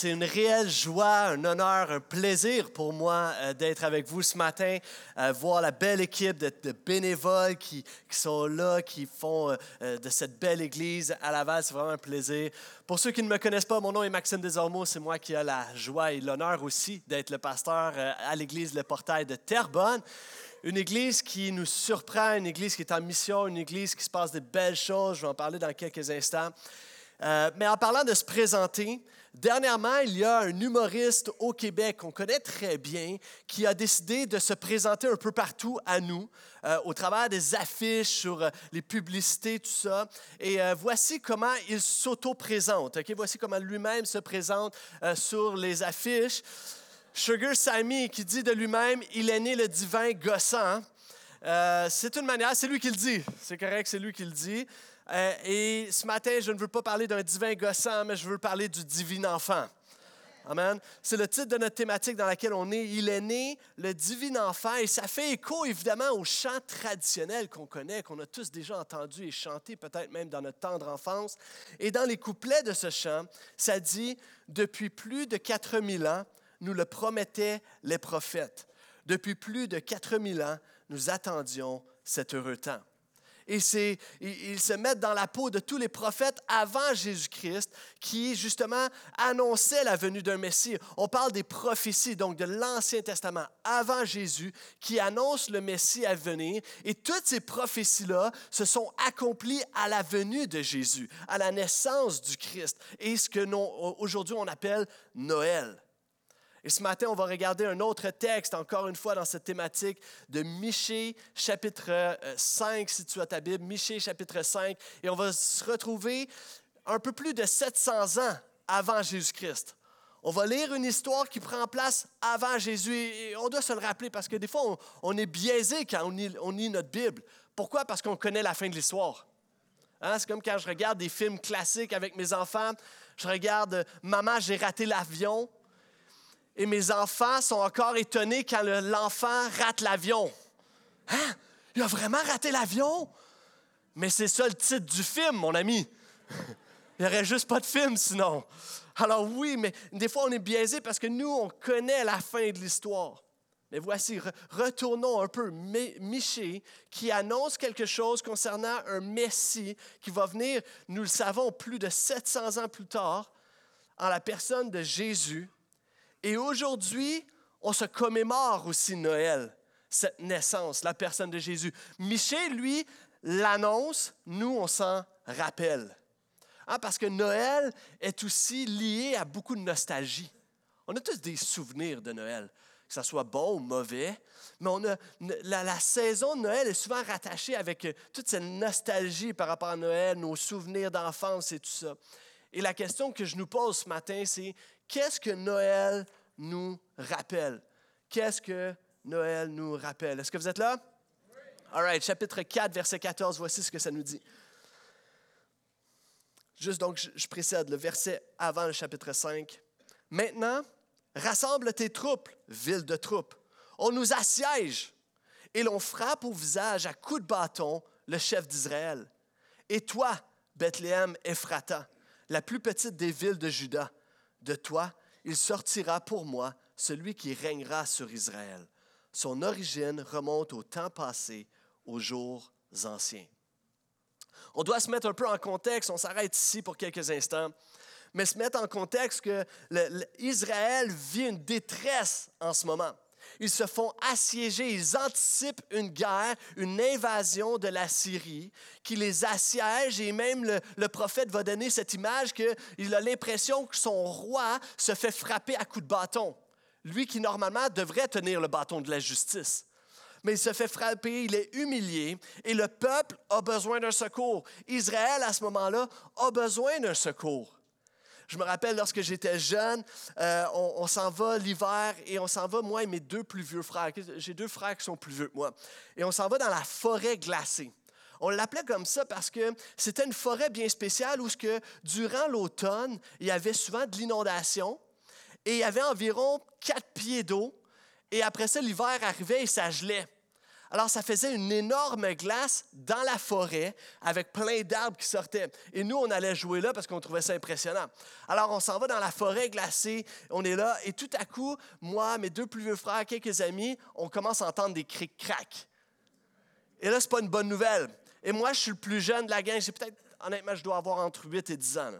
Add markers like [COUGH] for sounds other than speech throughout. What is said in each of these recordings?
C'est une réelle joie, un honneur, un plaisir pour moi euh, d'être avec vous ce matin, euh, voir la belle équipe de, bénévoles qui, sont là, qui font euh, de cette belle église à Laval. C'est vraiment un plaisir. Pour ceux qui ne me connaissent pas, mon nom est Maxime Desormeaux. C'est moi qui ai la joie et l'honneur aussi d'être le pasteur à l'église Le Portail de Terrebonne. Une église qui nous surprend, une église qui est en mission, une église qui se passe de belles choses. Je vais en parler dans quelques instants. mais en parlant de se présenter, Dernièrement, il y a un humoriste au Québec qu'on connaît très bien qui a décidé de se présenter un peu partout à nous, euh, au travers des affiches, sur euh, les publicités, tout ça. Et euh, voici comment il s'auto-présente. Voici comment lui-même se présente sur les affiches. Sugar Sammy qui dit de lui-même, il est né le divin gossant. c'est une manière, c'est lui qui le dit. C'est correct, c'est lui qui le dit. Euh, et ce matin, je ne veux pas parler d'un divin gossant, mais je veux parler du divin enfant. Amen. C'est le titre de notre thématique dans laquelle on est. Il est né, le divin enfant, et ça fait écho évidemment au chant traditionnel qu'on connaît, qu'on a tous déjà entendu et chanté, peut-être même dans notre tendre enfance. Et dans les couplets de ce chant, ça dit Depuis plus de 4000 ans, nous le promettaient les prophètes. Depuis plus de 4000 ans, nous attendions cet heureux temps et ils se mettent dans la peau de tous les prophètes avant Jésus-Christ qui, justement, annonçaient la venue d'un Messie. On parle des prophéties, donc de l'Ancien Testament, avant Jésus, qui annoncent le Messie à venir. Et toutes ces prophéties-là se sont accomplies à la venue de Jésus, à la naissance du Christ, et ce que aujourd'hui on appelle Noël. Et ce matin, on va regarder un autre texte, encore une fois dans cette thématique de Michée, chapitre 5, euh, si tu as ta Bible, Michée, chapitre 5. Et on va se retrouver un peu plus de 700 ans avant Jésus-Christ. On va lire une histoire qui prend place avant Jésus. Et on doit se le rappeler parce que des fois, on, est biaisé quand on lit, notre Bible. Pourquoi? Parce qu'on connaît la fin de l'histoire. Hein? C'est comme quand je regarde des films classiques avec mes enfants. Je regarde Maman, j'ai raté l'avion et mes enfants sont encore étonnés quand l'enfant rate l'avion. Hein? Il a vraiment raté l'avion? Mais c'est ça le titre du film, mon ami. [LAUGHS] Il n'y aurait juste pas de film sinon. Alors oui, mais des fois on est biaisé parce que nous, on connaît la fin de l'histoire. Mais voici, retournons un peu. Michée qui annonce quelque chose concernant un Messie qui va venir, nous le savons, plus de 700 ans plus tard, en la personne de Jésus, et aujourd'hui, on se commémore aussi Noël, cette naissance, la personne de Jésus. Michel, lui, l'annonce, nous, on s'en rappelle. Hein, parce que Noël est aussi lié à beaucoup de nostalgie. On a tous des souvenirs de Noël, que ce soit bon ou mauvais, mais on a, la, saison de Noël est souvent rattachée avec euh, toute cette nostalgie par rapport à Noël, nos souvenirs d'enfance et tout ça. Et la question que je nous pose ce matin, c'est qu'est-ce que Noël nous rappelle? Qu'est-ce que Noël nous rappelle? Est-ce que vous êtes là? All right, chapitre 4, verset 14, voici ce que ça nous dit. Juste donc, je, précède le verset avant le chapitre 5. Maintenant, rassemble tes troupes, ville de troupes. On nous assiège et l'on frappe au visage à coups de bâton le chef d'Israël. Et toi, Bethléem Ephrata, la plus petite des villes de Juda, de toi, il sortira pour moi celui qui régnera sur Israël. Son origine remonte au temps passé, aux jours anciens. On doit se mettre un peu en contexte, on s'arrête ici pour quelques instants, mais se mettre en contexte que Israël vit une détresse en ce moment ils se font assiéger, ils anticipent une guerre, une invasion de la Syrie qui les assiège et même le, prophète va donner cette image qu'il a l'impression que son roi se fait frapper à coups de bâton. Lui qui normalement devrait tenir le bâton de la justice. Mais il se fait frapper, il est humilié et le peuple a besoin d'un secours. Israël, à ce moment-là, a besoin d'un secours. Je me rappelle lorsque j'étais jeune, euh, on, s'en va l'hiver et on s'en va, moi et mes deux plus vieux frères. J'ai deux frères qui sont plus vieux que moi. Et on s'en va dans la forêt glacée. On l'appelait comme ça parce que c'était une forêt bien spéciale où, que, durant l'automne, il y avait souvent de l'inondation et il y avait environ quatre pieds d'eau. Et après ça, l'hiver arrivait et ça gelait. Alors, ça faisait une énorme glace dans la forêt avec plein d'arbres qui sortaient. Et nous, on allait jouer là parce qu'on trouvait ça impressionnant. Alors, on s'en va dans la forêt glacée, on est là, et tout à coup, moi, mes deux plus vieux frères, quelques amis, on commence à entendre des crics crac. Et là, c'est pas une bonne nouvelle. Et moi, je suis le plus jeune de la gang. J'ai peut-être, honnêtement, je dois avoir entre 8 et 10 ans.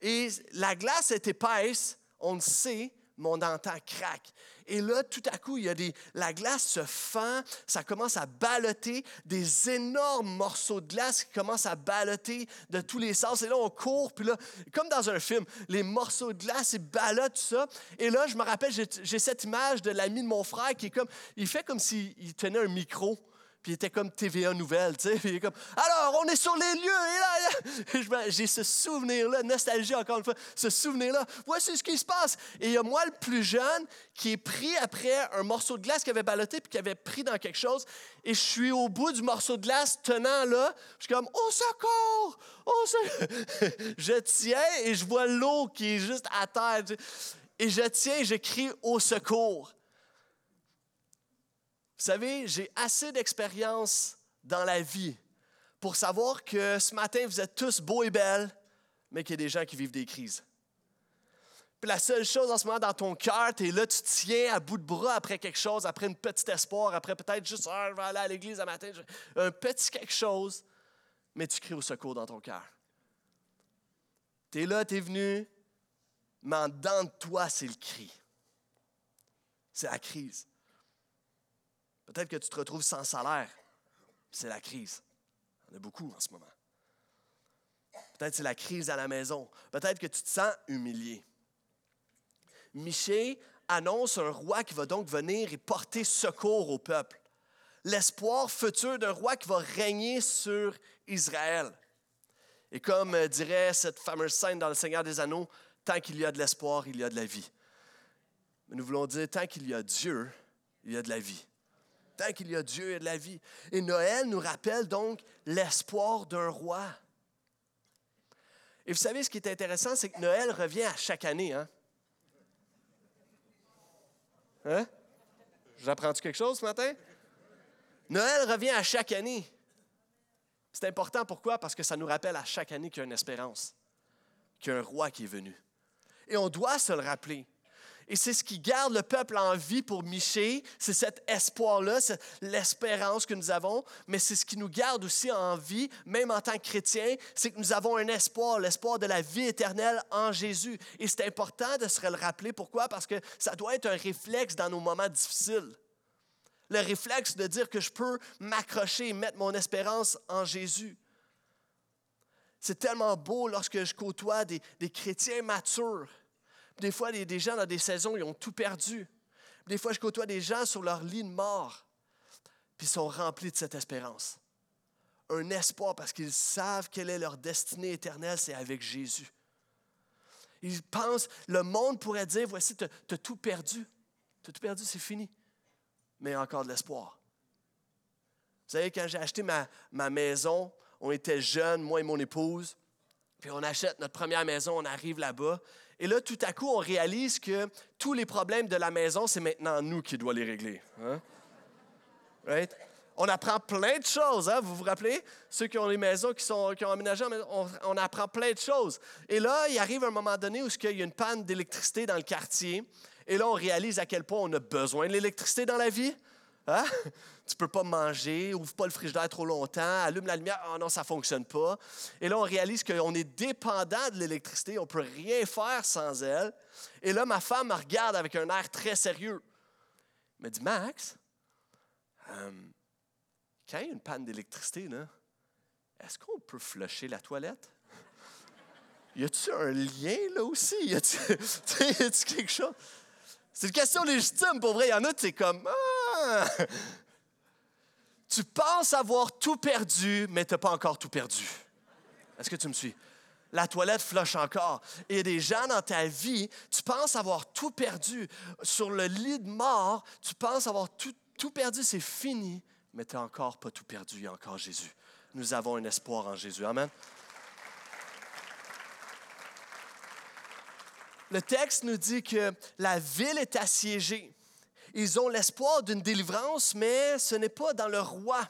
Et la glace est épaisse, on le sait, mais on entend crac. Et là, tout à coup, il y a des, la glace se fend, ça commence à balloter, des énormes morceaux de glace qui commencent à balloter de tous les sens. Et là, on court, puis là, comme dans un film, les morceaux de glace, ils ballottent ça. Et là, je me rappelle, j'ai cette image de l'ami de mon frère qui est comme, il fait comme s'il tenait un micro puis il était comme TVA Nouvelle, tu sais. Puis il est comme, alors, on est sur les lieux, et là, [LAUGHS] j'ai ce souvenir-là, nostalgie encore une fois, ce souvenir-là. Voici ce qui se passe. Et il y a moi, le plus jeune, qui est pris après un morceau de glace qui avait ballotté, puis qui avait pris dans quelque chose. Et je suis au bout du morceau de glace, tenant là. Je suis comme, au secours! Au secours! [LAUGHS] je tiens et je vois l'eau qui est juste à terre. Et je tiens et je crie au secours. Vous savez, j'ai assez d'expérience dans la vie pour savoir que ce matin, vous êtes tous beaux et belles, mais qu'il y a des gens qui vivent des crises. Puis la seule chose en ce moment dans ton cœur, tu es là, tu tiens à bout de bras après quelque chose, après une petite espoir, après peut-être juste, ah, je vais aller à l'église ce matin, un petit quelque chose, mais tu cries au secours dans ton cœur. Tu es là, tu es venu, mais en dedans de toi, c'est le cri. C'est la crise. Peut-être que tu te retrouves sans salaire. C'est la crise. Il y en a beaucoup en ce moment. Peut-être c'est la crise à la maison. Peut-être que tu te sens humilié. Michée annonce un roi qui va donc venir et porter secours au peuple. L'espoir futur d'un roi qui va régner sur Israël. Et comme dirait cette fameuse scène dans Le Seigneur des Anneaux, tant qu'il y a de l'espoir, il y a de la vie. Mais nous voulons dire, tant qu'il y a Dieu, il y a de la vie tant qu'il y a Dieu et de la vie. Et Noël nous rappelle donc l'espoir d'un roi. Et vous savez, ce qui est intéressant, c'est que Noël revient à chaque année. Hein? Hein? J'apprends-tu quelque chose ce matin? Noël revient à chaque année. C'est important, pourquoi? Parce que ça nous rappelle à chaque année qu'il y a une espérance, qu'il y a un roi qui est venu. Et on doit se le rappeler. Et c'est ce qui garde le peuple en vie pour Miché, c'est cet espoir-là, c'est l'espérance que nous avons, mais c'est ce qui nous garde aussi en vie, même en tant que chrétiens, c'est que nous avons un espoir, l'espoir de la vie éternelle en Jésus. Et c'est important de se le rappeler. Pourquoi? Parce que ça doit être un réflexe dans nos moments difficiles. Le réflexe de dire que je peux m'accrocher et mettre mon espérance en Jésus. C'est tellement beau lorsque je côtoie des, des chrétiens matures des fois, des, gens dans des saisons, ils ont tout perdu. Des fois, je côtoie des gens sur leur lit de mort, puis ils sont remplis de cette espérance. Un espoir parce qu'ils savent quelle est leur destinée éternelle, c'est avec Jésus. Ils pensent, le monde pourrait dire, voici, tu as, tout perdu. Tu as tout perdu, c'est fini. Mais encore de l'espoir. Vous savez, quand j'ai acheté ma maison, on était jeunes, moi et mon épouse, puis on achète notre première maison, on arrive là-bas, et là, tout à coup, on réalise que tous les problèmes de la maison, c'est maintenant nous qui doit les régler. Hein? On apprend plein de choses, hein? vous vous rappelez? Ceux qui ont les maisons, qui, sont, qui ont aménagé, on, on, apprend plein de choses. Et là, il arrive un moment donné où il y a une panne d'électricité dans le quartier. Et là, on réalise à quel point on a besoin de l'électricité dans la vie. Hein? Tu peux pas manger, ouvre pas le frigidaire trop longtemps, allume la lumière, oh non, ça fonctionne pas. Et là, on réalise qu'on est dépendant de l'électricité, on peut rien faire sans elle. Et là, ma femme me regarde avec un air très sérieux. Elle me dit, Max, euh, quand il y a une panne d'électricité, est-ce qu'on peut flusher la toilette? [LAUGHS] Y a-t-il un lien là aussi? Y a-t-il [LAUGHS] quelque chose? C'est une question légitime pour vrai. Il y en a, tu comme, ah! Tu penses avoir tout perdu, mais tu n'as pas encore tout perdu. Est-ce que tu me suis? La toilette floche encore. Il y a des gens dans ta vie, tu penses avoir tout perdu. Sur le lit de mort, tu penses avoir tout, tout perdu, c'est fini, mais tu n'as encore pas tout perdu. Il y a encore Jésus. Nous avons un espoir en Jésus. Amen. Le texte nous dit que la ville est assiégée. Ils ont l'espoir d'une délivrance, mais ce n'est pas dans le roi.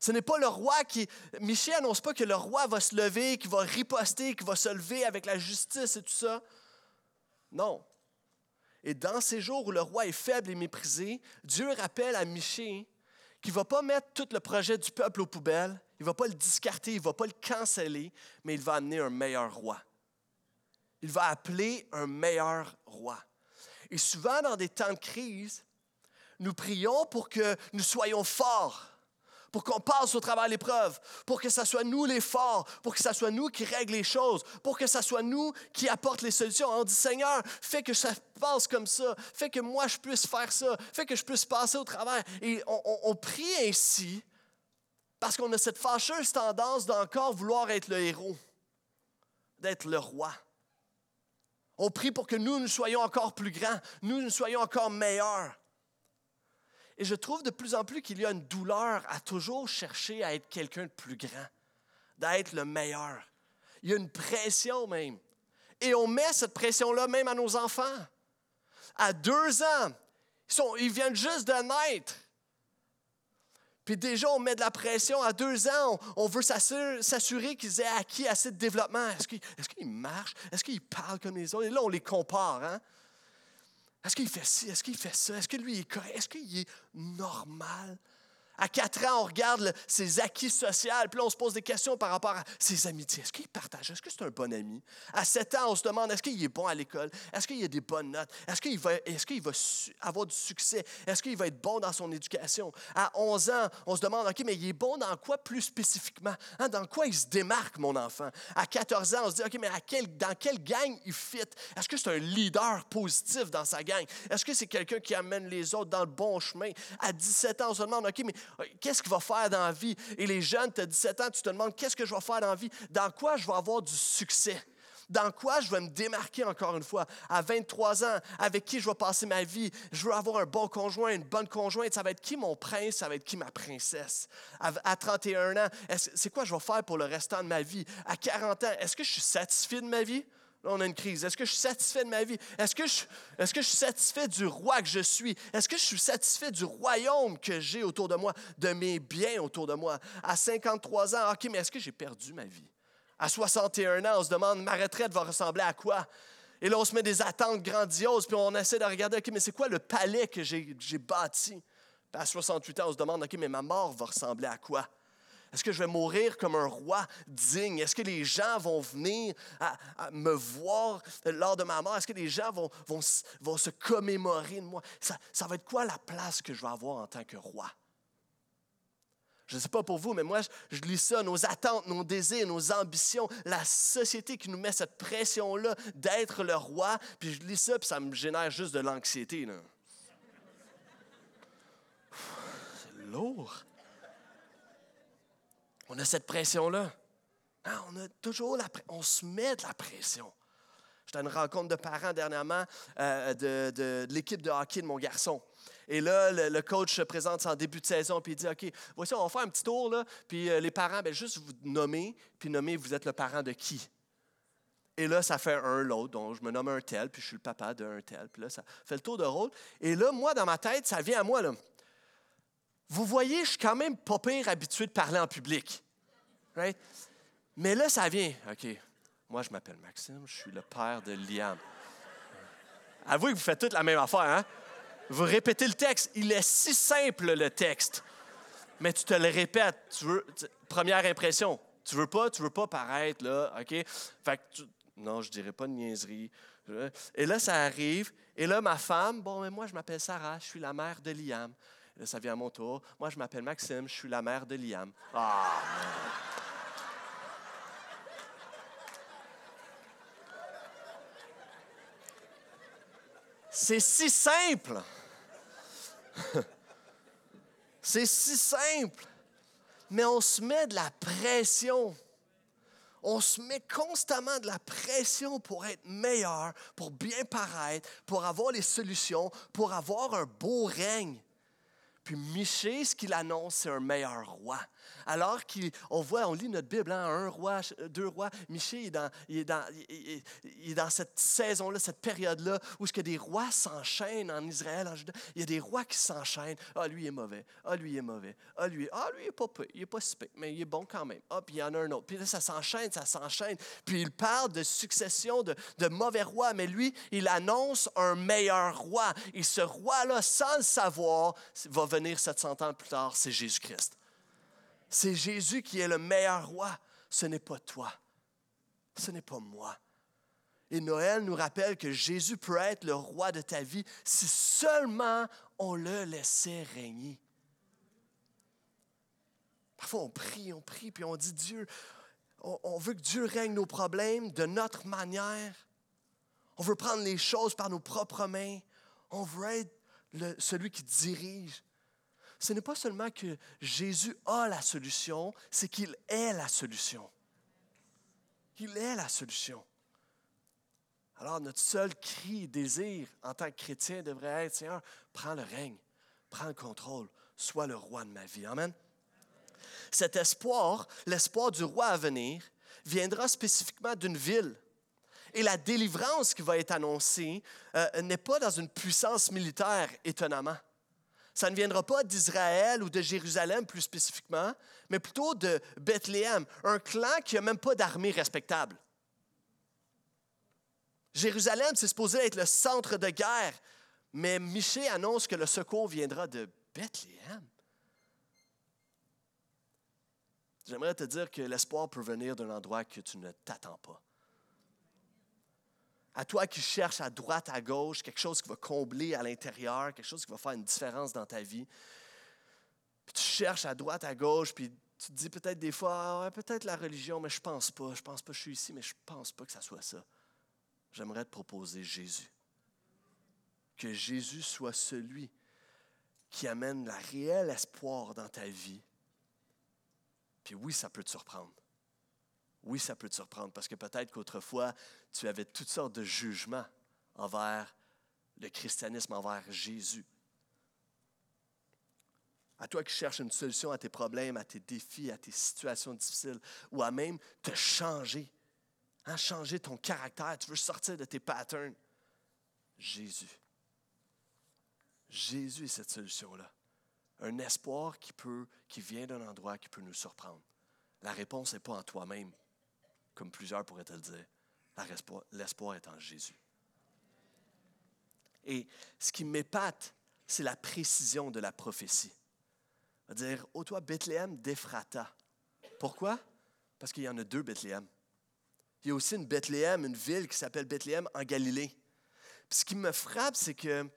Ce n'est pas le roi qui... Michel annonce pas que le roi va se lever, qu'il va riposter, qu'il va se lever avec la justice et tout ça. Non. Et dans ces jours où le roi est faible et méprisé, Dieu rappelle à Michée qu'il ne va pas mettre tout le projet du peuple aux poubelles, il ne va pas le discarter, il ne va pas le canceller, mais il va amener un meilleur roi. Il va appeler un meilleur roi. Et souvent, dans des temps de crise, nous prions pour que nous soyons forts, pour qu'on passe au travers l'épreuve, pour que ce soit nous les forts, pour que ce soit nous qui règlent les choses, pour que ce soit nous qui apportent les solutions. On dit, Seigneur, fais que ça passe comme ça, fais que moi je puisse faire ça, fais que je puisse passer au travers. Et on prie ainsi parce qu'on a cette fâcheuse tendance d'encore vouloir être le héros, d'être le roi. On prie pour que nous, nous soyons encore plus grands, nous, nous soyons encore meilleurs. Et je trouve de plus en plus qu'il y a une douleur à toujours chercher à être quelqu'un de plus grand, d'être le meilleur. Il y a une pression même. Et on met cette pression-là même à nos enfants. À deux ans, ils, ils viennent juste de naître. Puis déjà, on met de la pression. À deux ans, on, veut s'assurer qu'ils aient acquis assez de développement. Est-ce qu'ils marchent? Est-ce qu'ils parlent comme les autres? Et là, on les compare. Hein? Est-ce qu'il fait ci? Est-ce qu'il fait ça? Est-ce que lui est correct? Est-ce qu'il est normal? À quatre ans, on regarde ses acquis sociaux, puis là, on se pose des questions par rapport à ses amitiés. Est-ce qu'il partage? Est-ce que c'est un bon ami? À sept ans, on se demande est-ce qu'il est bon à l'école? Est-ce qu'il a des bonnes notes? Est-ce qu'il va, est va avoir du succès? Est-ce qu'il va être bon dans son éducation? À 11 ans, on se demande OK, mais il est bon dans quoi plus spécifiquement? Hein, dans quoi il se démarque, mon enfant? À 14 ans, on se dit OK, mais dans quelle gang il fit? Est-ce que c'est un leader positif dans sa gang? Est-ce que c'est quelqu'un qui amène les autres dans le bon chemin? À 17 ans, on se demande OK, mais Qu'est-ce qu'il va faire dans la vie? Et les jeunes, tu as 17 ans, tu te demandes qu'est-ce que je vais faire dans la vie? Dans quoi je vais avoir du succès? Dans quoi je vais me démarquer encore une fois? À 23 ans, avec qui je vais passer ma vie? Je veux avoir un bon conjoint, une bonne conjointe. Ça va être qui mon prince? Ça va être qui ma princesse? À, 31 ans, c'est quoi je vais faire pour le restant de ma vie? À 40 ans, est-ce que je suis satisfait de ma vie? On a une crise. Est-ce que je suis satisfait de ma vie? Est-ce que, je, je suis satisfait du roi que je suis? Est-ce que je suis satisfait du royaume que j'ai autour de moi, de mes biens autour de moi? À 53 ans, OK, mais est-ce que j'ai perdu ma vie? À 61 ans, on se demande, ma retraite va ressembler à quoi? Et là, on se met des attentes grandioses, puis on essaie de regarder, OK, mais c'est quoi le palais que j'ai, j'ai bâti? à 68 ans, on se demande, OK, mais ma mort va ressembler à quoi? Est-ce que je vais mourir comme un roi digne? Est-ce que les gens vont venir me voir lors de ma mort? Est-ce que les gens vont, se commémorer de moi? Ça, ça, va être quoi la place que je vais avoir en tant que roi? Je ne sais pas pour vous, mais moi, je, lis ça, nos attentes, nos désirs, nos ambitions, la société qui nous met cette pression-là d'être le roi, puis je lis ça, puis ça me génère juste de l'anxiété. C'est lourd. On a cette pression-là. Hein, on a toujours la on se met de la pression. J'étais à une rencontre de parents dernièrement euh, de, l'équipe de hockey de mon garçon. Et là, le, coach se présente en début de saison, puis il dit OK, voici, on va faire un petit tour, là, puis euh, les parents, ben, juste vous nommer, puis nommer, vous êtes le parent de qui? Et là, ça fait un, l'autre. Donc, je me nomme un tel, puis je suis le papa d'un tel. Puis là, ça fait le tour de rôle. Et là, moi, dans ma tête, ça vient à moi. Là. Vous voyez, je suis quand même pas pire habitué de parler en public. Mais là, ça vient. OK, moi, je m'appelle Maxime, je suis le père de Liam. Avouez que vous faites toute la même affaire, hein? Vous répétez le texte. Il est si simple, le texte. Mais tu te le répètes. Première impression. Tu veux pas, tu veux pas paraître, là, OK? Fait non, je dirais pas de niaiserie. Et là, ça arrive. Et là, ma femme, bon, mais moi, je m'appelle Sarah, je suis la mère de Liam. Ça vient à mon tour. Moi, je m'appelle Maxime, je suis la mère de Liam. Ah, C'est si simple. [LAUGHS] C'est si simple. Mais on se met de la pression. On se met constamment de la pression pour être meilleur, pour bien paraître, pour avoir les solutions, pour avoir un beau règne. Puis Michée, ce qu'il annonce, c'est un meilleur roi. Alors qu'on voit, on lit notre Bible, hein, un roi, deux rois. Michée est dans, il est dans, il dans cette saison-là, cette période-là, où ce que des rois s'enchaînent en Israël. Il y a des rois qui s'enchaînent. Ah, lui est mauvais. Ah, lui est mauvais. Ah, lui, ah, lui est pas il est pas si mais il est bon quand même. Ah, puis il y en a un autre. Puis là, ça s'enchaîne, ça s'enchaîne. Puis il parle de succession de, de mauvais rois, mais lui, il annonce un meilleur roi. Et ce roi-là, sans le savoir, va venir 700 ans plus tard, c'est Jésus-Christ. C'est Jésus qui est le meilleur roi. Ce n'est pas toi. Ce n'est pas moi. Et Noël nous rappelle que Jésus peut être le roi de ta vie si seulement on le laissait régner. Parfois, on prie, on prie, puis on dit Dieu, on, veut que Dieu règne nos problèmes de notre manière. On veut prendre les choses par nos propres mains. On veut être celui qui dirige. Ce n'est pas seulement que Jésus a la solution, c'est qu'il est la solution. Il est la solution. Alors notre seul cri, désir en tant que chrétien devrait être, Seigneur, prends le règne, prends le contrôle, sois le roi de ma vie. Amen. Cet espoir, l'espoir du roi à venir, viendra spécifiquement d'une ville. Et la délivrance qui va être annoncée euh, n'est pas dans une puissance militaire, étonnamment. Ça ne viendra pas d'Israël ou de Jérusalem plus spécifiquement, mais plutôt de Bethléem, un clan qui n'a même pas d'armée respectable. Jérusalem, c'est supposé être le centre de guerre, mais Michée annonce que le secours viendra de Bethléem. J'aimerais te dire que l'espoir peut venir d'un endroit que tu ne t'attends pas à toi qui cherches à droite, à gauche, quelque chose qui va combler à l'intérieur, quelque chose qui va faire une différence dans ta vie. Puis tu cherches à droite, à gauche, puis tu te dis peut-être des fois, ah, peut-être la religion, mais je pense pas. Je pense pas que je suis ici, mais je pense pas que ça soit ça. J'aimerais te proposer Jésus. Que Jésus soit celui qui amène la réel espoir dans ta vie. Puis oui, ça peut te surprendre. Oui, ça peut te surprendre parce que peut-être qu'autrefois, tu avais toutes sortes de jugements envers le christianisme, envers Jésus. À toi qui cherches une solution à tes problèmes, à tes défis, à tes situations difficiles, ou à même te changer, hein, changer ton caractère, tu veux sortir de tes patterns. Jésus. Jésus est cette solution-là. Un espoir qui, peut, qui vient d'un endroit qui peut nous surprendre. La réponse n'est pas en toi-même, comme plusieurs pourraient te le dire. L'espoir est en Jésus. Et ce qui m'épate, c'est la précision de la prophétie. Dire, ô toi, Bethléem d'Ephrata. Pourquoi? Parce qu'il y en a deux Bethléem. Il y a aussi une Bethléem, une ville qui s'appelle Bethléem en Galilée. ce qui me frappe, c'est que,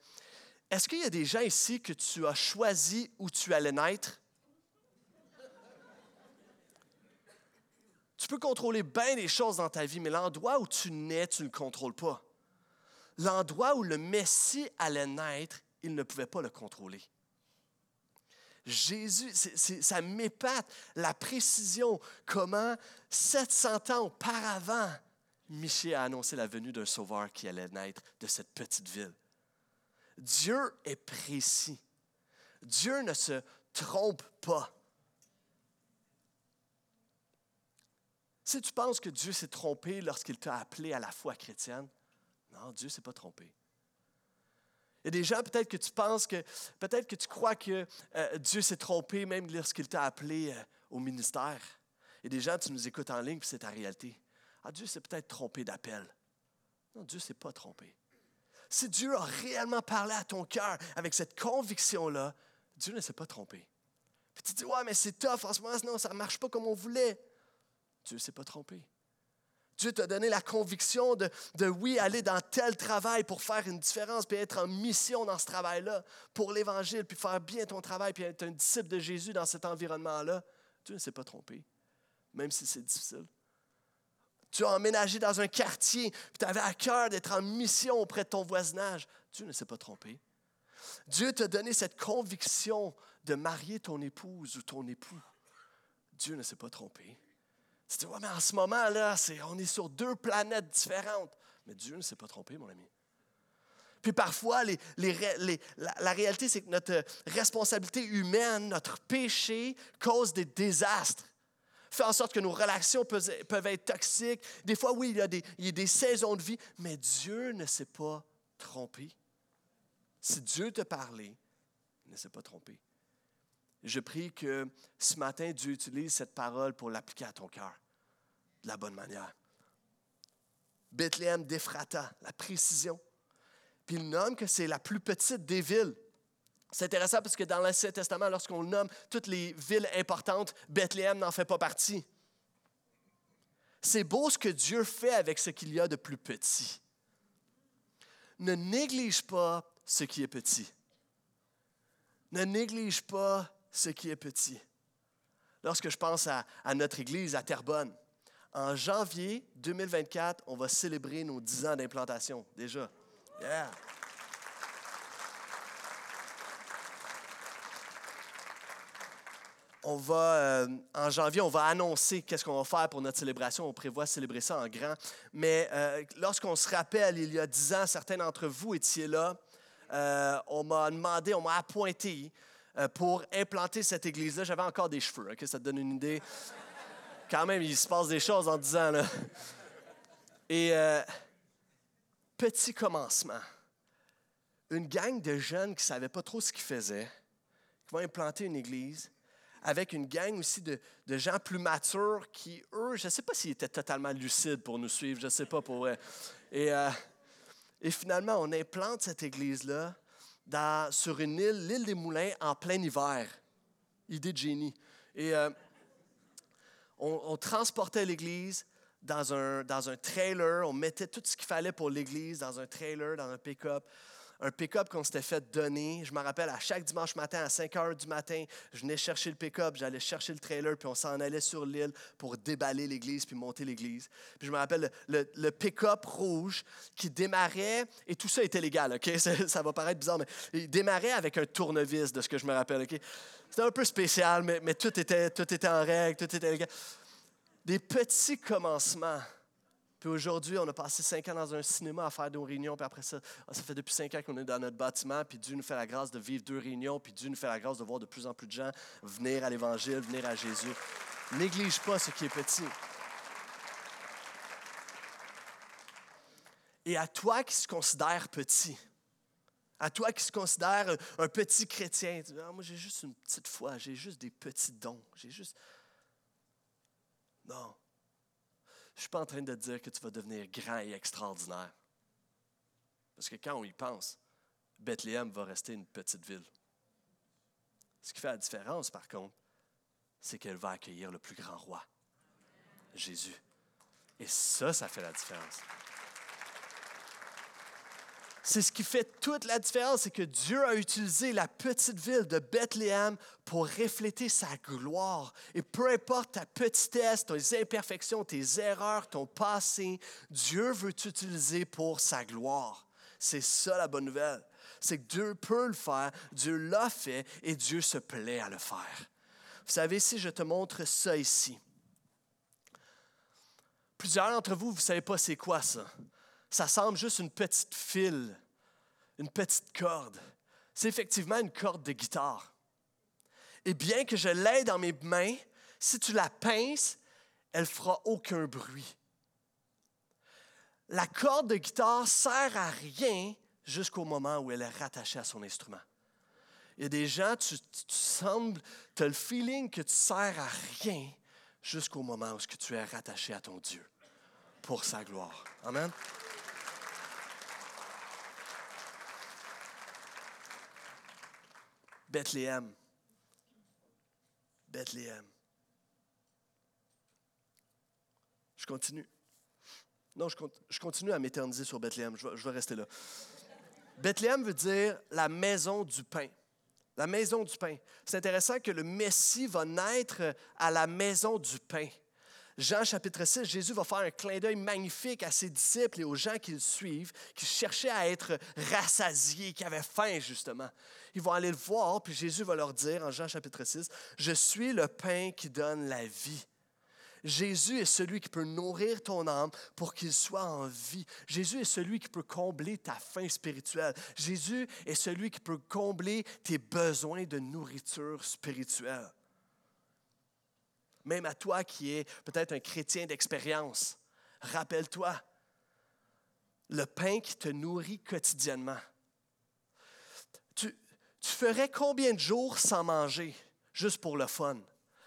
est-ce qu'il y a des gens ici que tu as choisi où tu allais naître? Tu peux contrôler bien des choses dans ta vie, mais l'endroit où tu nais, tu ne le contrôles pas. L'endroit où le Messie allait naître, il ne pouvait pas le contrôler. Jésus, ça m'épate la précision, comment 700 ans auparavant, Michée a annoncé la venue d'un sauveur qui allait naître de cette petite ville. Dieu est précis. Dieu ne se trompe pas. Si tu penses que Dieu s'est trompé lorsqu'il t'a appelé à la foi chrétienne, non, Dieu ne s'est pas trompé. Il y a des gens, peut-être que tu penses que, peut-être que tu crois que euh, Dieu s'est trompé même lorsqu'il t'a appelé euh, au ministère. Il y a des gens, tu nous écoutes en ligne, puis c'est ta réalité. Ah, Dieu s'est peut-être trompé d'appel. Non, Dieu ne s'est pas trompé. Si Dieu a réellement parlé à ton cœur avec cette conviction-là, Dieu ne s'est pas trompé. Puis tu dis, ouais, mais c'est tough en ce moment, non, ça ne marche pas comme on voulait. Dieu ne s'est pas trompé. Dieu t'a donné la conviction de, de, oui, aller dans tel travail pour faire une différence, puis être en mission dans ce travail-là, pour l'Évangile, puis faire bien ton travail, puis être un disciple de Jésus dans cet environnement-là. Dieu ne s'est pas trompé, même si c'est difficile. Tu as emménagé dans un quartier, puis tu avais à cœur d'être en mission auprès de ton voisinage. Dieu ne s'est pas trompé. Dieu t'a donné cette conviction de marier ton épouse ou ton époux. Dieu ne s'est pas trompé. Tu dis, ouais, mais en ce moment-là, on est sur deux planètes différentes. Mais Dieu ne s'est pas trompé, mon ami. Puis parfois, la, réalité, c'est que notre responsabilité humaine, notre péché, cause des désastres. Fait en sorte que nos relations peuvent, peuvent être toxiques. Des fois, oui, il y, a des, il y a des saisons de vie, mais Dieu ne s'est pas trompé. Si Dieu te parlait, il ne s'est pas trompé. Je prie que ce matin, Dieu utilise cette parole pour l'appliquer à ton cœur de la bonne manière. Bethléem d'Ephrata, la précision. Puis il nomme que c'est la plus petite des villes. C'est intéressant parce que dans l'Ancien Testament, lorsqu'on nomme toutes les villes importantes, Bethléem n'en fait pas partie. C'est beau ce que Dieu fait avec ce qu'il y a de plus petit. Ne néglige pas ce qui est petit. Ne néglige pas ce qui est petit. Lorsque je pense à, à notre Église à Terrebonne, en janvier 2024, on va célébrer nos 10 ans d'implantation déjà. Yeah. On va, euh, en janvier, on va annoncer qu'est-ce qu'on va faire pour notre célébration. On prévoit célébrer ça en grand. Mais euh, lorsqu'on se rappelle, il y a 10 ans, certains d'entre vous étiez là. Euh, on m'a demandé, on m'a appointé pour implanter cette église-là. J'avais encore des cheveux, OK? ça te donne une idée quand même, il se passe des choses en disant, là. Et euh, petit commencement. Une gang de jeunes qui ne savaient pas trop ce qu'ils faisaient, qui vont implanter une église, avec une gang aussi de, gens plus matures qui, eux, je ne sais pas s'ils étaient totalement lucides pour nous suivre, je ne sais pas pour eux. Et, euh, et finalement, on implante cette église-là sur une île, l'île des Moulins, en plein hiver. Idée de génie. Et euh, on, transportait l'Église dans un, dans un trailer, on mettait tout ce qu'il fallait pour l'Église dans un trailer, dans un pick-up. Un pick-up qu'on s'était fait donner. Je me rappelle, à chaque dimanche matin, à 5 heures du matin, je venais chercher le pick-up, j'allais chercher le trailer, puis on s'en allait sur l'île pour déballer l'église, puis monter l'église. Puis je me rappelle le, pick-up rouge qui démarrait, et tout ça était légal, OK? [LAUGHS] Ça, va paraître bizarre, mais il démarrait avec un tournevis, de ce que je me rappelle, OK? C'était un peu spécial, mais, tout, était, tout était en règle, tout était légal. Des petits commencements. Puis aujourd'hui, on a passé cinq ans dans un cinéma à faire deux réunions, puis après ça, ça fait depuis cinq ans qu'on est dans notre bâtiment, puis Dieu nous fait la grâce de vivre deux réunions, puis Dieu nous fait la grâce de voir de plus en plus de gens venir à l'Évangile, venir à Jésus. Néglige pas ce qui est petit. Et à toi qui se considère petit, à toi qui se considère un petit chrétien, tu dis, ah, moi j'ai juste une petite foi, j'ai juste des petits dons, j'ai juste... Non. Je ne suis pas en train de te dire que tu vas devenir grand et extraordinaire. Parce que quand on y pense, Bethléem va rester une petite ville. Ce qui fait la différence, par contre, c'est qu'elle va accueillir le plus grand roi, Jésus. Et ça, ça fait la différence. C'est ce qui fait toute la différence, c'est que Dieu a utilisé la petite ville de Bethléem pour refléter sa gloire. Et peu importe ta petitesse, tes imperfections, tes erreurs, ton passé, Dieu veut t'utiliser pour sa gloire. C'est ça la bonne nouvelle. C'est que Dieu peut le faire, Dieu l'a fait et Dieu se plaît à le faire. Vous savez, si je te montre ça ici, plusieurs d'entre vous, vous ne savez pas c'est quoi ça ça semble juste une petite file, une petite corde. C'est effectivement une corde de guitare. Et bien que je l'aie dans mes mains, si tu la pinces, elle fera aucun bruit. La corde de guitare sert à rien jusqu'au moment où elle est rattachée à son instrument. Il y a des gens, tu, sembles, tu as le feeling que tu sers à rien jusqu'au moment où tu es rattaché à ton Dieu pour sa gloire. Amen. Bethléem. Bethléem. Je continue. Non, je, continue à m'éterniser sur Bethléem. Je vais, rester là. Bethléem veut dire la maison du pain. La maison du pain. C'est intéressant que le Messie va naître à la maison du pain. Jean chapitre 6, Jésus va faire un clin d'œil magnifique à ses disciples et aux gens qui le suivent, qui cherchaient à être rassasiés, qui avaient faim justement. Ils vont aller le voir, puis Jésus va leur dire en Jean chapitre 6, Je suis le pain qui donne la vie. Jésus est celui qui peut nourrir ton âme pour qu'il soit en vie. Jésus est celui qui peut combler ta faim spirituelle. Jésus est celui qui peut combler tes besoins de nourriture spirituelle. Même à toi qui es peut-être un chrétien d'expérience, rappelle-toi, le pain qui te nourrit quotidiennement. Tu, ferais combien de jours sans manger, juste pour le fun?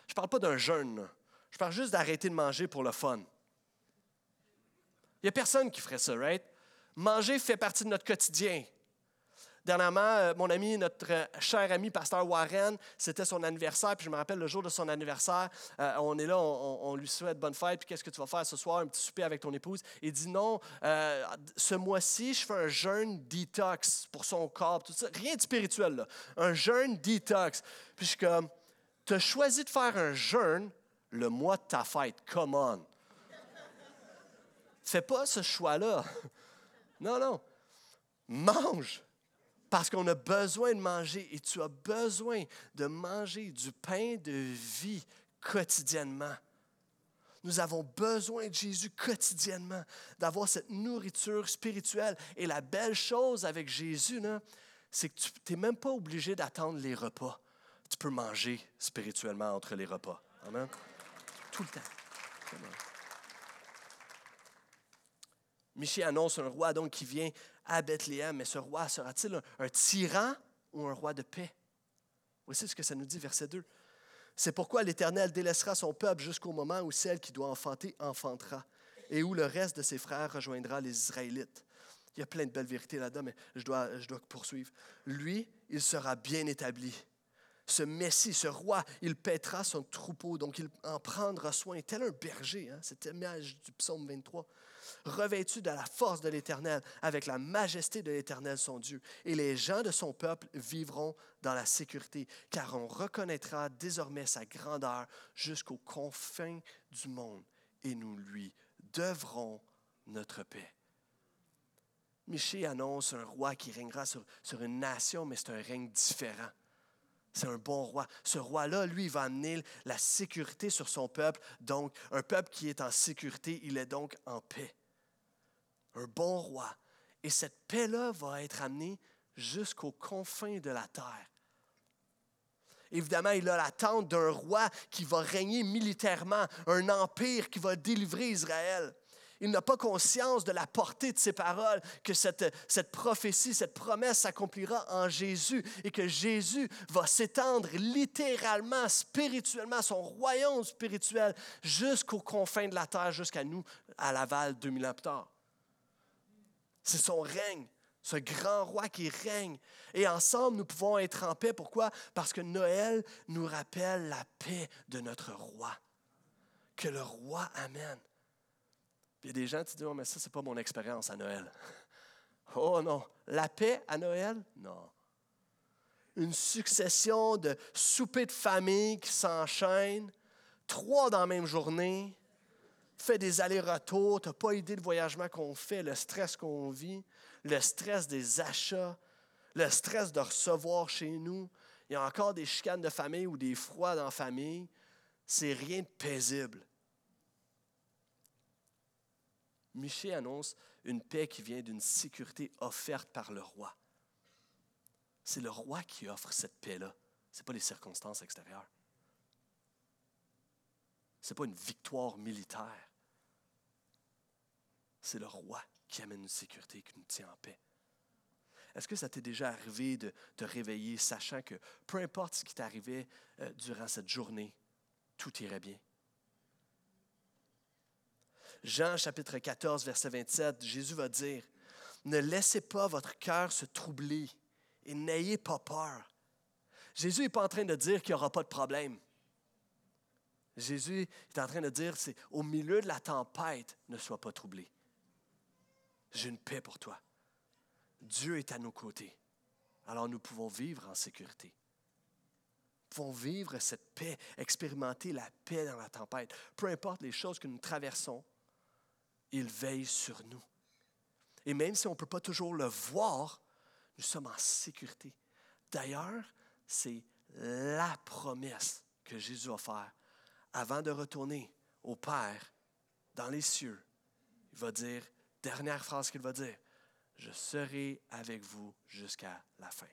Je ne parle pas d'un jeûne. Je parle juste d'arrêter de manger pour le fun. Il n'y a personne qui ferait ça, right? Manger fait partie de notre quotidien. Dernièrement, euh, mon ami, notre euh, cher ami, pasteur Warren, c'était son anniversaire, puis je me rappelle le jour de son anniversaire, euh, on est là, on, lui souhaite bonne fête, puis qu'est-ce que tu vas faire ce soir, un petit souper avec ton épouse? Il dit non, ce mois-ci, je fais un jeûne detox pour son corps, tout ça. Rien de spirituel. Un jeûne detox. Puis je suis comme, tu as choisi de faire un jeûne le mois de ta fête. Come on. Fais pas ce choix-là. Non, non. Mange. Parce qu'on a besoin de manger et tu as besoin de manger du pain de vie quotidiennement. Nous avons besoin de Jésus quotidiennement, d'avoir cette nourriture spirituelle. Et la belle chose avec Jésus, c'est que tu n'es même pas obligé d'attendre les repas. Tu peux manger spirituellement entre les repas. Amen tout le temps. Michée annonce un roi donc qui vient à Bethléem, mais ce roi sera-t-il un, tyran ou un roi de paix? Voici ce que ça nous dit, verset 2. C'est pourquoi l'Éternel délaissera son peuple jusqu'au moment où celle qui doit enfanter enfantera, et où le reste de ses frères rejoindra les Israélites. Il y a plein de belles vérités là-dedans, mais je dois, je dois poursuivre. Lui, il sera bien établi ce Messie, ce roi, il paîtra son troupeau, donc il en prendra soin, tel un berger, hein, cette image du psaume 23, revêtu de la force de l'Éternel, avec la majesté de l'Éternel son Dieu. Et les gens de son peuple vivront dans la sécurité, car on reconnaîtra désormais sa grandeur jusqu'aux confins du monde, et nous lui devrons notre paix. Michée annonce un roi qui régnera sur, sur une nation, mais c'est un règne différent. C'est un bon roi. Ce roi-là, lui, va amener la sécurité sur son peuple. Donc, un peuple qui est en sécurité, il est donc en paix. Un bon roi. Et cette paix-là va être amenée jusqu'aux confins de la terre. Évidemment, il a l'attente d'un roi qui va régner militairement, un empire qui va délivrer Israël. Il n'a pas conscience de la portée de ces paroles, que cette, cette prophétie, cette promesse s'accomplira en Jésus et que Jésus va s'étendre littéralement, spirituellement, son royaume spirituel jusqu'aux confins de la terre, jusqu'à nous, à Laval, 2000 ans plus tard. C'est son règne, ce grand roi qui règne. Et ensemble, nous pouvons être en paix. Pourquoi? Parce que Noël nous rappelle la paix de notre roi, que le roi amène. Il y a des gens qui disent, oh, mais ça, ce n'est pas mon expérience à Noël. [LAUGHS] Oh non, la paix à Noël? Non. Une succession de soupers de famille qui s'enchaînent, trois dans la même journée, fait des allers-retours, tu n'as pas idée du voyagement qu'on fait, le stress qu'on vit, le stress des achats, le stress de recevoir chez nous. Il y a encore des chicanes de famille ou des froids dans la famille. C'est rien de paisible. Michée annonce une paix qui vient d'une sécurité offerte par le roi. C'est le roi qui offre cette paix-là. Ce n'est pas les circonstances extérieures. Ce n'est pas une victoire militaire. C'est le roi qui amène une sécurité qui nous tient en paix. Est-ce que ça t'est déjà arrivé de te réveiller sachant que peu importe ce qui t'arrivait euh, durant cette journée, tout irait bien? Jean chapitre 14, verset 27, Jésus va dire, ne laissez pas votre cœur se troubler et n'ayez pas peur. Jésus n'est pas en train de dire qu'il n'y aura pas de problème. Jésus est en train de dire, c'est au milieu de la tempête, ne sois pas troublé. J'ai une paix pour toi. Dieu est à nos côtés. Alors nous pouvons vivre en sécurité. Nous pouvons vivre cette paix, expérimenter la paix dans la tempête. Peu importe les choses que nous traversons, il veille sur nous. Et même si on ne peut pas toujours le voir, nous sommes en sécurité. D'ailleurs, c'est la promesse que Jésus a faite avant de retourner au Père dans les cieux, il va dire, dernière phrase qu'il va dire, je serai avec vous jusqu'à la fin.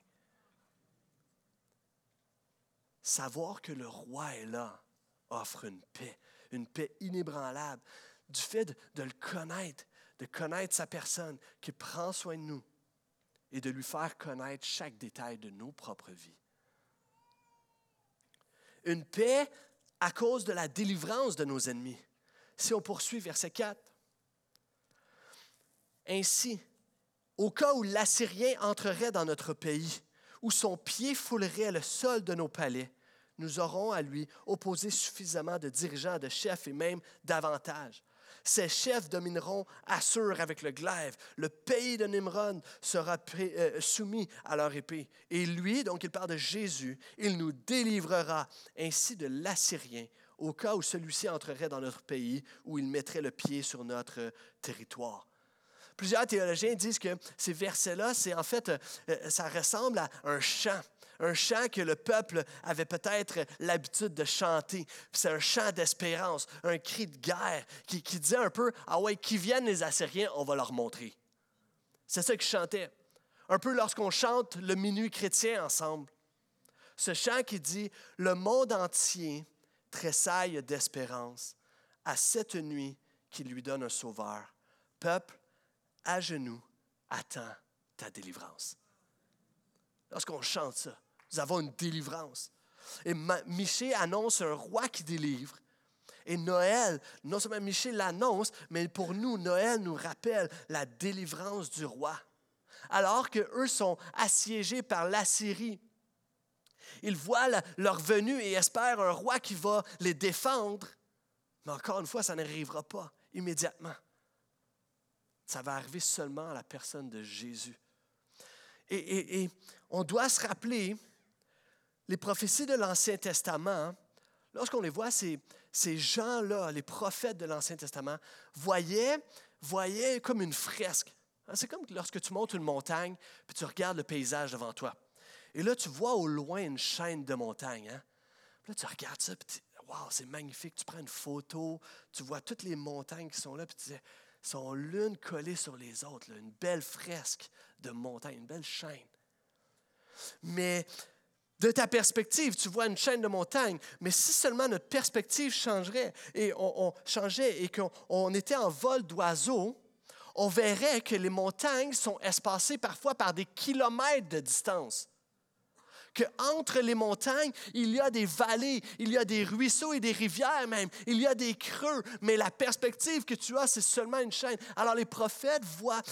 Savoir que le roi est là offre une paix, une paix inébranlable, du fait de, le connaître, de connaître sa personne, qui prend soin de nous et de lui faire connaître chaque détail de nos propres vies. Une paix à cause de la délivrance de nos ennemis. Si on poursuit verset 4. Ainsi, au cas où l'Assyrien entrerait dans notre pays, où son pied foulerait le sol de nos palais, nous aurons à lui opposer suffisamment de dirigeants, de chefs et même davantage. Ces chefs domineront Assur avec le glaive. Le pays de Nimrod sera euh, soumis à leur épée. Et lui, donc il parle de Jésus, il nous délivrera ainsi de l'Assyrien au cas où celui-ci entrerait dans notre pays, où il mettrait le pied sur notre territoire. Plusieurs théologiens disent que ces versets-là, c'est en fait, euh, ça ressemble à un chant un chant que le peuple avait peut-être l'habitude de chanter. C'est un chant d'espérance, un cri de guerre qui, qui disait un peu Ah ouais, qui viennent les Assyriens, on va leur montrer. C'est ça qu'ils chantaient. Un peu lorsqu'on chante le minuit chrétien ensemble. Ce chant qui dit Le monde entier tressaille d'espérance à cette nuit qui lui donne un sauveur. Peuple, à genoux, attends ta délivrance. Lorsqu'on chante ça, nous avons une délivrance. Et Michée annonce un roi qui délivre. Et Noël, non seulement Michée l'annonce, mais pour nous, Noël nous rappelle la délivrance du roi. Alors qu'eux sont assiégés par l'Assyrie, ils voient leur venue et espèrent un roi qui va les défendre. Mais encore une fois, ça n'arrivera pas immédiatement. Ça va arriver seulement à la personne de Jésus. Et, on doit se rappeler les prophéties de l'Ancien Testament, lorsqu'on les voit, ces, gens-là, les prophètes de l'Ancien Testament, voyaient, voyaient comme une fresque. Hein, c'est comme lorsque tu montes une montagne, puis tu regardes le paysage devant toi. Et là, tu vois au loin une chaîne de montagnes. Hein. là, tu regardes ça, puis tu Waouh, c'est magnifique. Tu prends une photo, tu vois toutes les montagnes qui sont là, puis tu dis sont l'une collées sur les autres. une belle fresque de montagne, une belle chaîne. Mais de ta perspective, tu vois une chaîne de montagnes, mais si seulement notre perspective changerait et on, changeait et qu'on était en vol d'oiseau, on verrait que les montagnes sont espacées parfois par des kilomètres de distance qu'entre les montagnes, il y a des vallées, il y a des ruisseaux et des rivières même, il y a des creux, mais la perspective que tu as, c'est seulement une chaîne. Alors les prophètes voient,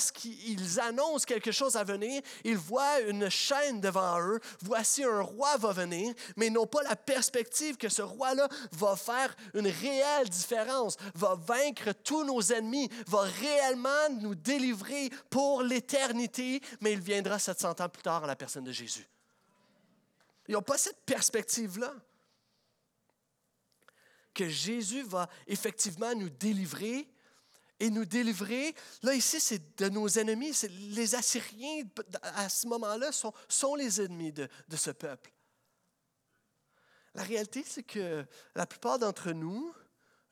ce qu'ils annoncent quelque chose à venir, ils voient une chaîne devant eux, voici un roi va venir, mais n'ont pas la perspective que ce roi-là va faire une réelle différence, va vaincre tous nos ennemis, va réellement nous délivrer pour l'éternité, mais il viendra 700 ans plus tard en la personne de Jésus. Ils n'ont pas cette perspective-là. Que Jésus va effectivement nous délivrer et nous délivrer. Là, ici, c'est de nos ennemis. Les Assyriens, à ce moment-là, sont, les ennemis de, de ce peuple. La réalité, c'est que la plupart d'entre nous,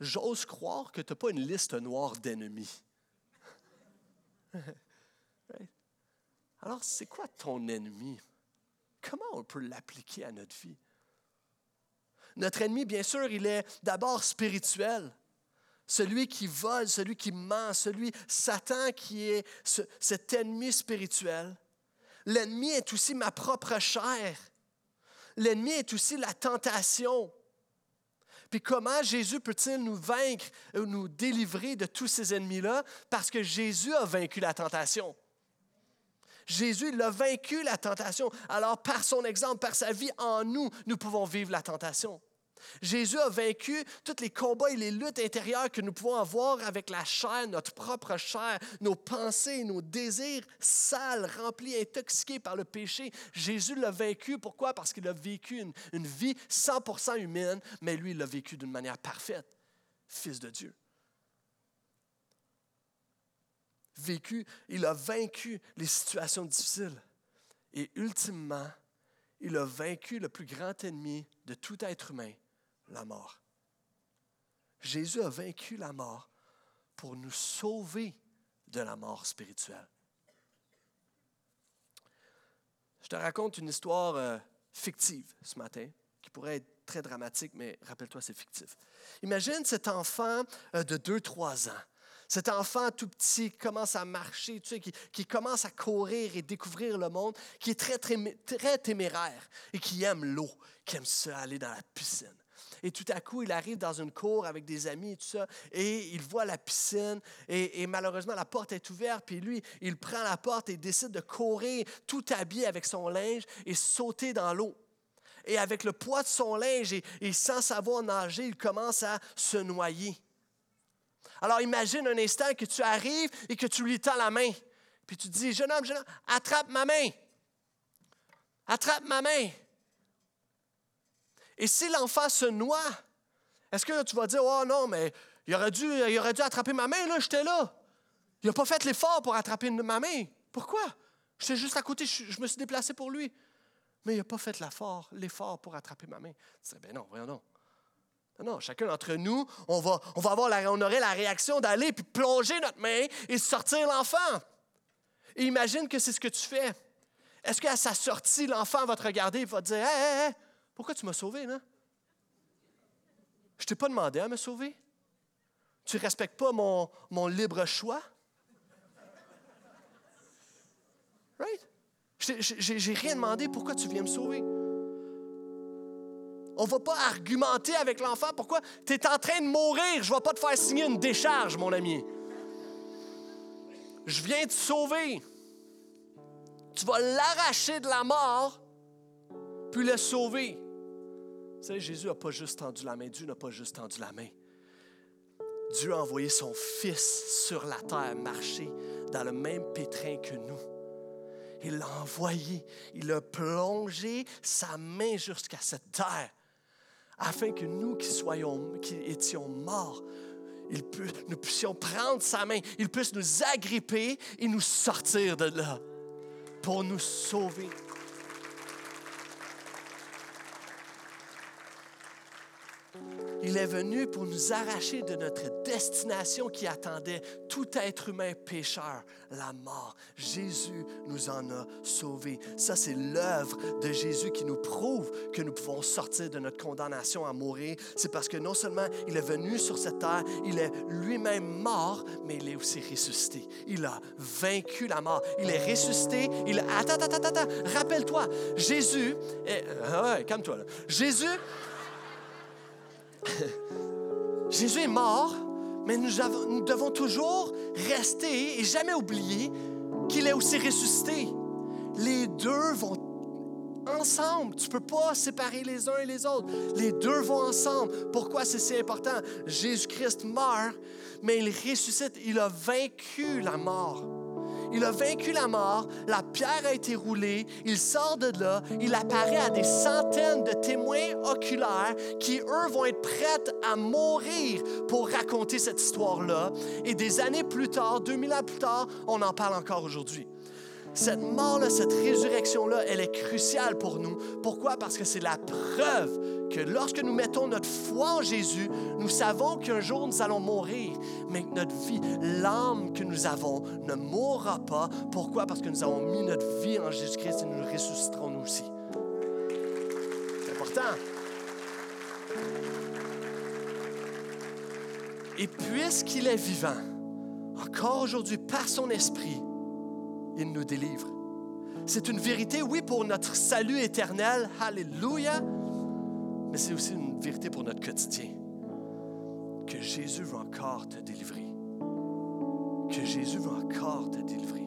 j'ose croire que tu n'as pas une liste noire d'ennemis. [LAUGHS] Alors, c'est quoi ton ennemi? Comment on peut l'appliquer à notre vie? Notre ennemi, bien sûr, il est d'abord spirituel. Celui qui vole, celui qui ment, celui, Satan qui est cet ennemi spirituel. L'ennemi est aussi ma propre chair. L'ennemi est aussi la tentation. Puis comment Jésus peut-il nous vaincre, nous délivrer de tous ces ennemis-là? Parce que Jésus a vaincu la tentation. Jésus, il a vaincu la tentation. Alors, par son exemple, par sa vie en nous, nous pouvons vivre la tentation. Jésus a vaincu tous les combats et les luttes intérieures que nous pouvons avoir avec la chair, notre propre chair, nos pensées, nos désirs sales, remplis, intoxiqués par le péché. Jésus l'a vaincu. Pourquoi? Parce qu'il a vécu une, une vie 100% humaine, mais lui, il l'a vécu d'une manière parfaite. Fils de Dieu. Vécu, il a vaincu les situations difficiles. Et ultimement, il a vaincu le plus grand ennemi de tout être humain, la mort. Jésus a vaincu la mort pour nous sauver de la mort spirituelle. Je te raconte une histoire euh, fictive ce matin, qui pourrait être très dramatique, mais rappelle-toi, c'est fictif. Imagine cet enfant euh, de 2-3 ans. Cet enfant tout petit commence à marcher, tu sais, qui, commence à courir et découvrir le monde, qui est très, très, très téméraire et qui aime l'eau, qui aime ça, aller dans la piscine. Et tout à coup, il arrive dans une cour avec des amis et tout ça, et il voit la piscine, et, et malheureusement, la porte est ouverte, puis lui, il prend la porte et décide de courir tout habillé avec son linge et sauter dans l'eau et avec le poids de son linge et, sans savoir nager, il commence à se noyer. Alors imagine un instant que tu arrives et que tu lui tends la main. Puis tu dis, jeune homme, jeune homme, attrape ma main. Attrape ma main. Et si l'enfant se noie, est-ce que tu vas dire, oh non, mais il aurait dû, il dû attraper ma main, là, j'étais là. Il n'a pas fait l'effort pour attraper ma main. Pourquoi? J'étais juste à côté, je me suis déplacé pour lui mais il n'a pas fait l'effort, pour attraper ma main. Tu ben non, voyons non. Non, chacun d'entre nous, on va, on va avoir la, on aurait la réaction d'aller puis plonger notre main et sortir l'enfant. Et imagine que c'est ce que tu fais. Est-ce qu'à sa sortie, l'enfant va te regarder et va te dire Hé, hé, hé, pourquoi tu m'as sauvé, là? Je t'ai pas demandé à me sauver. Tu ne respectes pas mon, mon libre choix. Right? J'ai rien demandé. Pourquoi tu viens me sauver? On ne va pas argumenter avec l'enfant. Pourquoi? Tu es en train de mourir. Je ne vais pas te faire signer une décharge, mon ami. Je viens te sauver. Tu vas l'arracher de la mort, puis le sauver. Vous savez, Jésus n'a pas juste tendu la main. Dieu n'a pas juste tendu la main. Dieu a envoyé son Fils sur la terre marcher dans le même pétrin que nous il l'a envoyé, il a plongé sa main jusqu'à cette terre, afin que nous qui, soyons, qui étions morts, nous puissions prendre sa main, il puisse nous agripper et nous sortir de là pour nous sauver. Il est venu pour nous arracher de notre destination qui attendait tout être humain pécheur, la mort. Jésus nous en a sauvés. Ça, c'est l'œuvre de Jésus qui nous prouve que nous pouvons sortir de notre condamnation à mourir. C'est parce que non seulement il est venu sur cette terre, il est lui-même mort, mais il est aussi ressuscité. Il a vaincu la mort. Il est ressuscité. Il Attends, attends, attends, attends. Rappelle-toi, Jésus... Est... Ah ouais, calme-toi. Jésus... [LAUGHS] Jésus est mort, mais nous, devons toujours rester et jamais oublier qu'il est aussi ressuscité. Les deux vont ensemble. Tu ne peux pas séparer les uns et les autres. Les deux vont ensemble. Pourquoi c'est si important? Jésus-Christ meurt, mais il ressuscite. Il a vaincu la mort. Il a vaincu la mort, la pierre a été roulée, il sort de là, il apparaît à des centaines de témoins oculaires qui, eux, vont être prêts à mourir pour raconter cette histoire-là. Et des années plus tard, 2000 ans plus tard, on en parle encore aujourd'hui. Cette mort-là, cette résurrection-là, elle est cruciale pour nous. Pourquoi? Parce que c'est la preuve que lorsque nous mettons notre foi en Jésus, nous savons qu'un jour nous allons mourir, mais que notre vie, l'âme que nous avons, ne mourra pas. Pourquoi? Parce que nous avons mis notre vie en Jésus-Christ et nous ressusciterons nous aussi. C'est important. Et puisqu'il est vivant, encore aujourd'hui, par son esprit, il nous délivre. C'est une vérité, oui, pour notre salut éternel, Alléluia, mais c'est aussi une vérité pour notre quotidien. Que Jésus veut encore te délivrer. Que Jésus veut encore te délivrer.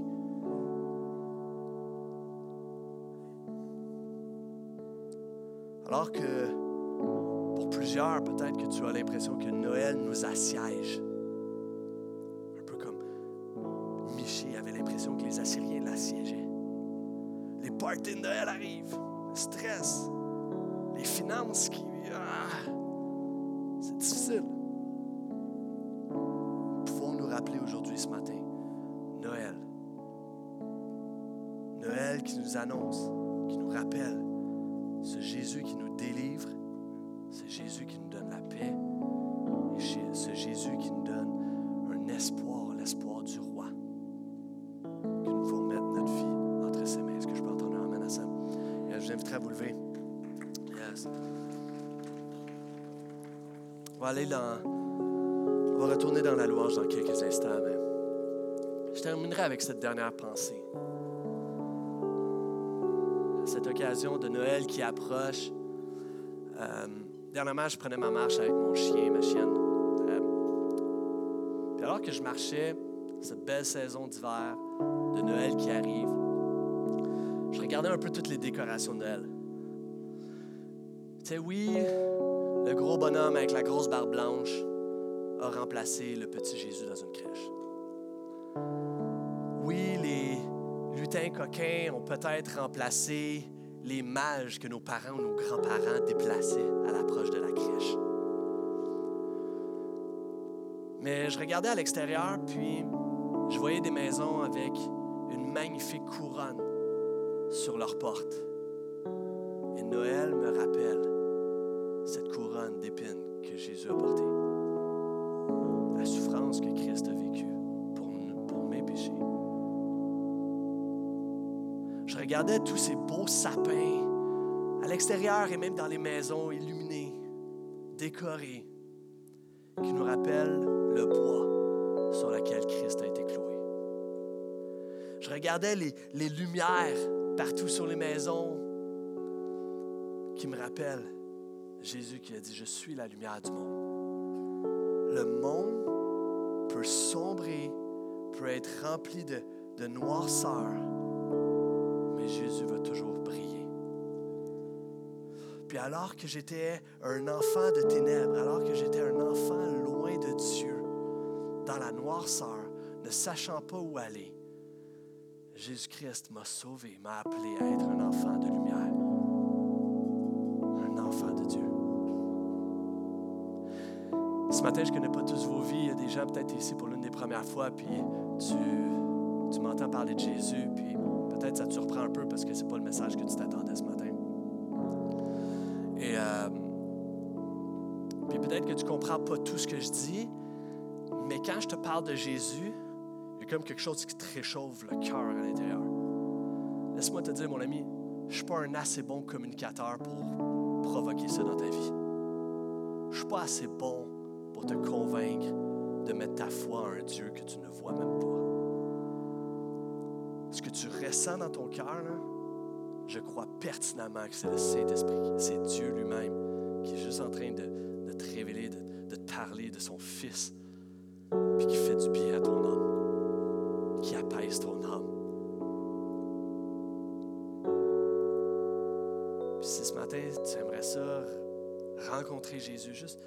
Alors que pour plusieurs, peut-être que tu as l'impression que Noël nous assiège. les Assyriens l'assiégeaient. Les parties de Noël arrivent, stress, Ah, c'est difficile. Pouvons nous rappeler aujourd'hui, ce matin, Noël? Noël qui nous annonce, qui nous rappelle ce Jésus qui nous délivre, ce Jésus qui nous donne la paix, et ce Jésus qui nous donne un espoir, l'espoir du roi. Que nous pouvons mettre notre vie entre ses mains. Est-ce que je peux entendre un amen à ça? je vous inviterai à vous lever. On va aller dans. Va retourner dans la louange dans quelques instants, mais je terminerai avec cette dernière pensée. Cette occasion de Noël qui approche. Euh, dernièrement, je prenais ma marche avec mon chien, ma chienne. Euh, puis alors que je marchais, cette belle saison d'hiver, de Noël qui arrive, je regardais un peu toutes les décorations de Noël. Tu sais, oui, le gros bonhomme avec la grosse barbe blanche a remplacé le petit Jésus dans une crèche. Oui, les lutins coquins ont peut-être remplacé les mages que nos parents ou nos grands-parents déplaçaient à l'approche de la crèche. Mais je regardais à l'extérieur, puis je voyais des maisons avec une magnifique couronne sur leurs portes. Et Noël me rappelle cette couronne d'épines que Jésus a portée. La souffrance que Christ a vécue pour, pour mes péchés. Je regardais tous ces beaux sapins à l'extérieur et même dans les maisons illuminées, décorés, qui nous rappellent le bois sur lequel Christ a été cloué. Je regardais les, les lumières partout sur les maisons qui me rappellent Jésus qui a dit, je suis la lumière du monde. Le monde peut sombrer, peut être rempli de, de noirceur, mais Jésus va toujours briller. Puis alors que j'étais un enfant de ténèbres, alors que j'étais un enfant loin de Dieu, dans la noirceur, ne sachant pas où aller, Jésus-Christ m'a sauvé, m'a appelé à être un enfant de lumière, Ce matin, je ne connais pas tous vos vies. Il y a des gens peut-être ici pour l'une des premières fois, puis tu, tu m'entends parler de Jésus, puis peut-être ça te surprend un peu parce que ce n'est pas le message que tu t'attendais ce matin. Et euh, puis peut-être que tu ne comprends pas tout ce que je dis, mais quand je te parle de Jésus, comme quelque chose qui te réchauffe le cœur à l'intérieur. Laisse-moi te dire, mon ami, je ne suis pas un assez bon communicateur pour provoquer ça dans ta vie. Je ne suis pas assez bon pour te convaincre de mettre ta foi en un Dieu que tu ne vois même pas. Ce que tu ressens dans ton cœur, je crois pertinemment que c'est le Saint-Esprit, c'est Dieu lui-même qui est juste en train de, te révéler, de, de te parler de son Fils, puis qui fait du bien à ton âme qui apaise ton âme. Puis si ce matin, tu aimerais ça, rencontrer Jésus, juste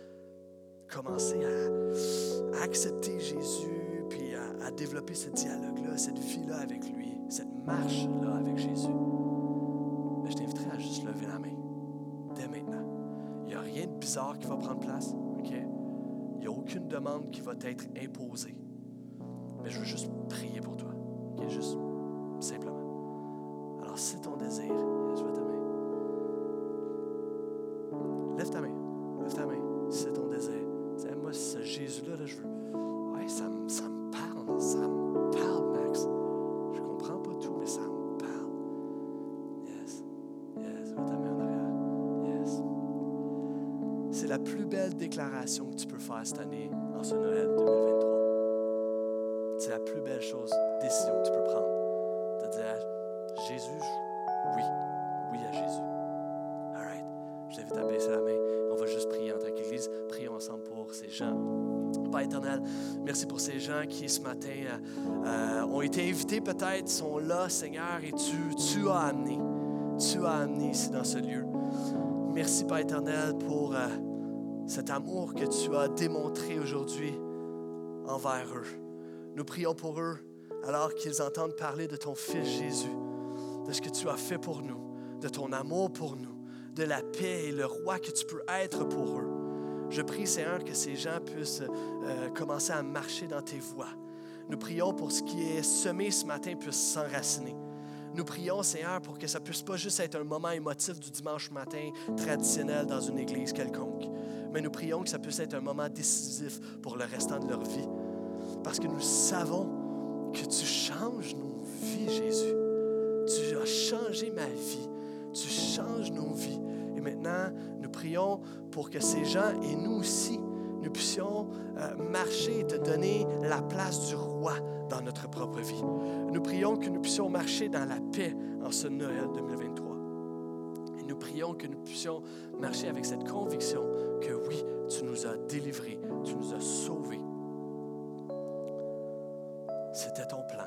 commencer à, accepter Jésus, puis à, développer ce dialogue-là, cette vie-là avec lui, cette marche-là avec Jésus, je t'inviterai à juste lever la main dès maintenant. Il n'y a rien de bizarre qui va prendre place? Il n'y a aucune demande qui va t'être imposée. Mais je veux juste prier pour toi. Juste qui ce matin euh, euh, ont été invités peut-être, sont là, Seigneur, et tu, tu as amené. Tu as amené ici dans ce lieu. Merci, Père éternel, pour euh, cet amour que tu as démontré aujourd'hui envers eux. Nous prions pour eux alors qu'ils entendent parler de ton Fils Jésus, de ce que tu as fait pour nous, de ton amour pour nous, de la paix et le roi que tu peux être pour eux. Je prie, Seigneur, que ces gens puissent euh, commencer à marcher dans tes voies. Nous prions pour ce qui est semé ce matin puisse s'enraciner. nous prions, Seigneur, pour que ça puisse pas juste être un moment émotif du dimanche matin traditionnel dans une église quelconque, mais nous prions que ça puisse être un moment décisif pour le restant de leur vie. Parce que nous savons que tu changes nos vies, Jésus. Tu as changé ma vie. Tu changes nos vies. Maintenant, nous prions pour que ces gens et nous aussi, nous puissions euh, marcher et te donner la place du roi dans notre propre vie. Nous prions que nous puissions marcher dans la paix en ce Noël 2023. Et nous prions que nous puissions marcher avec cette conviction que oui, tu nous as délivrés, tu nous as sauvés. C'était ton plan.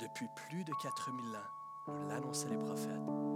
Depuis plus de 4000 ans, nous l'annonçaient les prophètes.